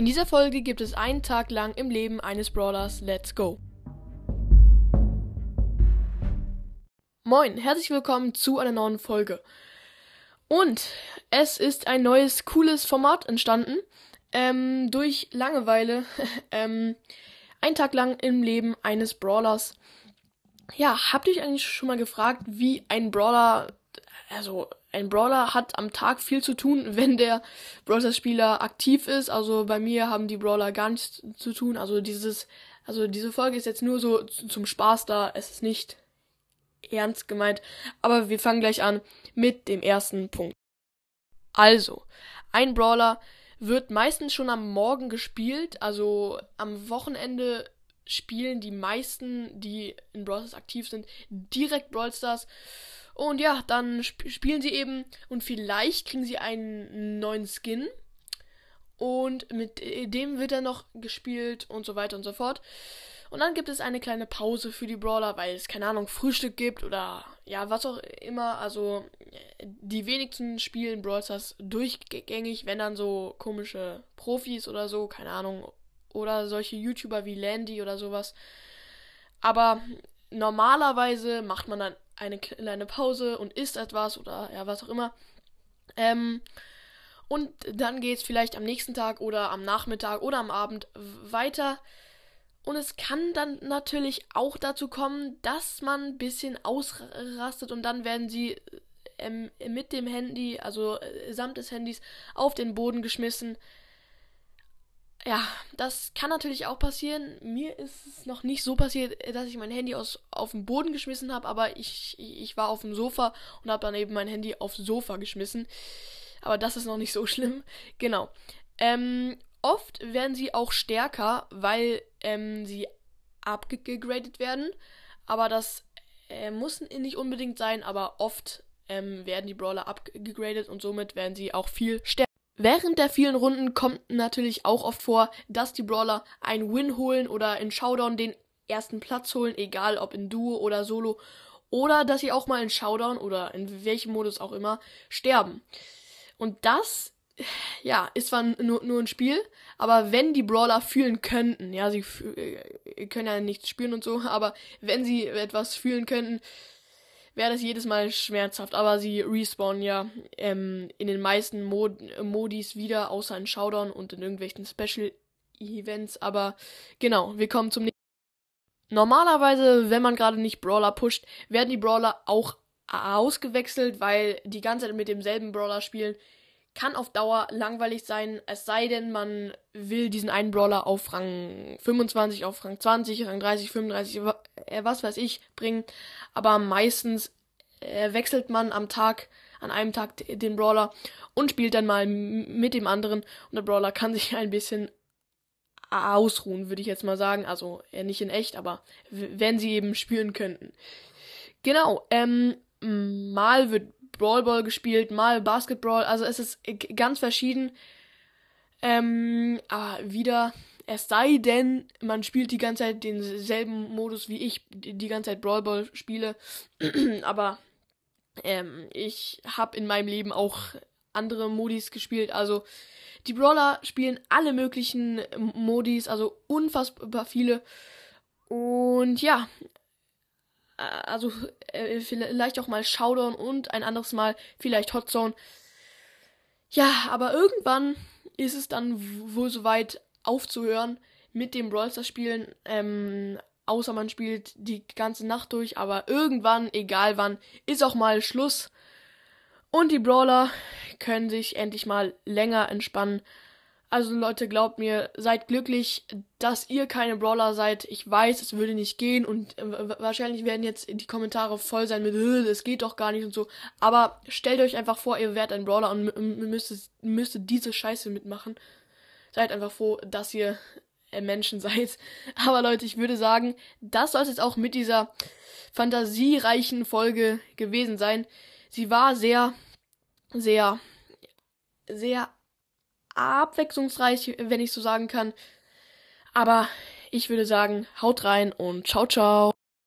In dieser Folge gibt es einen Tag lang im Leben eines Brawlers. Let's go! Moin, herzlich willkommen zu einer neuen Folge. Und es ist ein neues, cooles Format entstanden. Ähm, durch Langeweile. ähm, ein Tag lang im Leben eines Brawlers. Ja, habt ihr euch eigentlich schon mal gefragt, wie ein Brawler, also ein Brawler hat am Tag viel zu tun, wenn der Brawler-Spieler aktiv ist. Also bei mir haben die Brawler gar nichts zu tun. Also dieses, also diese Folge ist jetzt nur so zum Spaß da. Es ist nicht ernst gemeint. Aber wir fangen gleich an mit dem ersten Punkt. Also, ein Brawler wird meistens schon am Morgen gespielt. Also am Wochenende spielen die meisten, die in Brawl aktiv sind, direkt Brawl Stars. Und ja, dann sp spielen sie eben und vielleicht kriegen sie einen neuen Skin. Und mit dem wird er noch gespielt und so weiter und so fort. Und dann gibt es eine kleine Pause für die Brawler, weil es, keine Ahnung, Frühstück gibt oder ja, was auch immer. Also, die wenigsten spielen Brawl Stars durchgängig, wenn dann so komische Profis oder so, keine Ahnung, oder solche YouTuber wie Landy oder sowas. Aber normalerweise macht man dann eine kleine Pause und isst etwas oder ja, was auch immer. Ähm, und dann geht es vielleicht am nächsten Tag oder am Nachmittag oder am Abend weiter. Und es kann dann natürlich auch dazu kommen, dass man ein bisschen ausrastet und dann werden sie ähm, mit dem Handy, also äh, samt des Handys, auf den Boden geschmissen. Ja, das kann natürlich auch passieren. Mir ist es noch nicht so passiert, dass ich mein Handy aus, auf den Boden geschmissen habe, aber ich, ich war auf dem Sofa und habe dann eben mein Handy aufs Sofa geschmissen. Aber das ist noch nicht so schlimm. Genau. Ähm, oft werden sie auch stärker, weil ähm, sie abgegradet werden. Aber das äh, muss nicht unbedingt sein, aber oft ähm, werden die Brawler abgegradet und somit werden sie auch viel stärker. Während der vielen Runden kommt natürlich auch oft vor, dass die Brawler einen Win holen oder in Showdown den ersten Platz holen, egal ob in Duo oder Solo, oder dass sie auch mal in Showdown oder in welchem Modus auch immer sterben. Und das, ja, ist zwar nur, nur ein Spiel, aber wenn die Brawler fühlen könnten, ja, sie äh, können ja nichts spüren und so, aber wenn sie etwas fühlen könnten, wäre das jedes Mal schmerzhaft. Aber sie respawnen ja ähm, in den meisten Mod Modis wieder, außer in Showdown und in irgendwelchen Special Events. Aber genau, wir kommen zum nächsten. Normalerweise, wenn man gerade nicht Brawler pusht, werden die Brawler auch ausgewechselt, weil die ganze Zeit mit demselben Brawler spielen kann auf Dauer langweilig sein, es sei denn, man will diesen einen Brawler auf Rang 25, auf Rang 20, Rang 30, 35, äh, was weiß ich, bringen. Aber meistens äh, wechselt man am Tag, an einem Tag den Brawler und spielt dann mal mit dem anderen. Und der Brawler kann sich ein bisschen ausruhen, würde ich jetzt mal sagen. Also äh, nicht in echt, aber wenn sie eben spielen könnten. Genau, ähm, mal wird Brawl Ball gespielt, mal Basketball. Also es ist ganz verschieden. Ähm, aber wieder, es sei denn, man spielt die ganze Zeit denselben Modus wie ich die ganze Zeit Brawl Ball spiele. aber ähm, ich habe in meinem Leben auch andere Modis gespielt. Also die Brawler spielen alle möglichen Modis, also unfassbar viele. Und ja, also äh, vielleicht auch mal Showdown und ein anderes Mal vielleicht Hotzone. Ja, aber irgendwann ist es dann wohl soweit aufzuhören mit dem Brawl Stars Spielen. Ähm, außer man spielt die ganze Nacht durch, aber irgendwann, egal wann, ist auch mal Schluss. Und die Brawler können sich endlich mal länger entspannen. Also Leute, glaubt mir, seid glücklich, dass ihr keine Brawler seid. Ich weiß, es würde nicht gehen und äh, wahrscheinlich werden jetzt die Kommentare voll sein mit, es geht doch gar nicht und so. Aber stellt euch einfach vor, ihr wärt ein Brawler und müsstet, müsstet diese Scheiße mitmachen. Seid einfach froh, dass ihr Menschen seid. Aber Leute, ich würde sagen, das soll es jetzt auch mit dieser fantasiereichen Folge gewesen sein. Sie war sehr, sehr, sehr abwechslungsreich, wenn ich so sagen kann. Aber ich würde sagen, haut rein und ciao, ciao.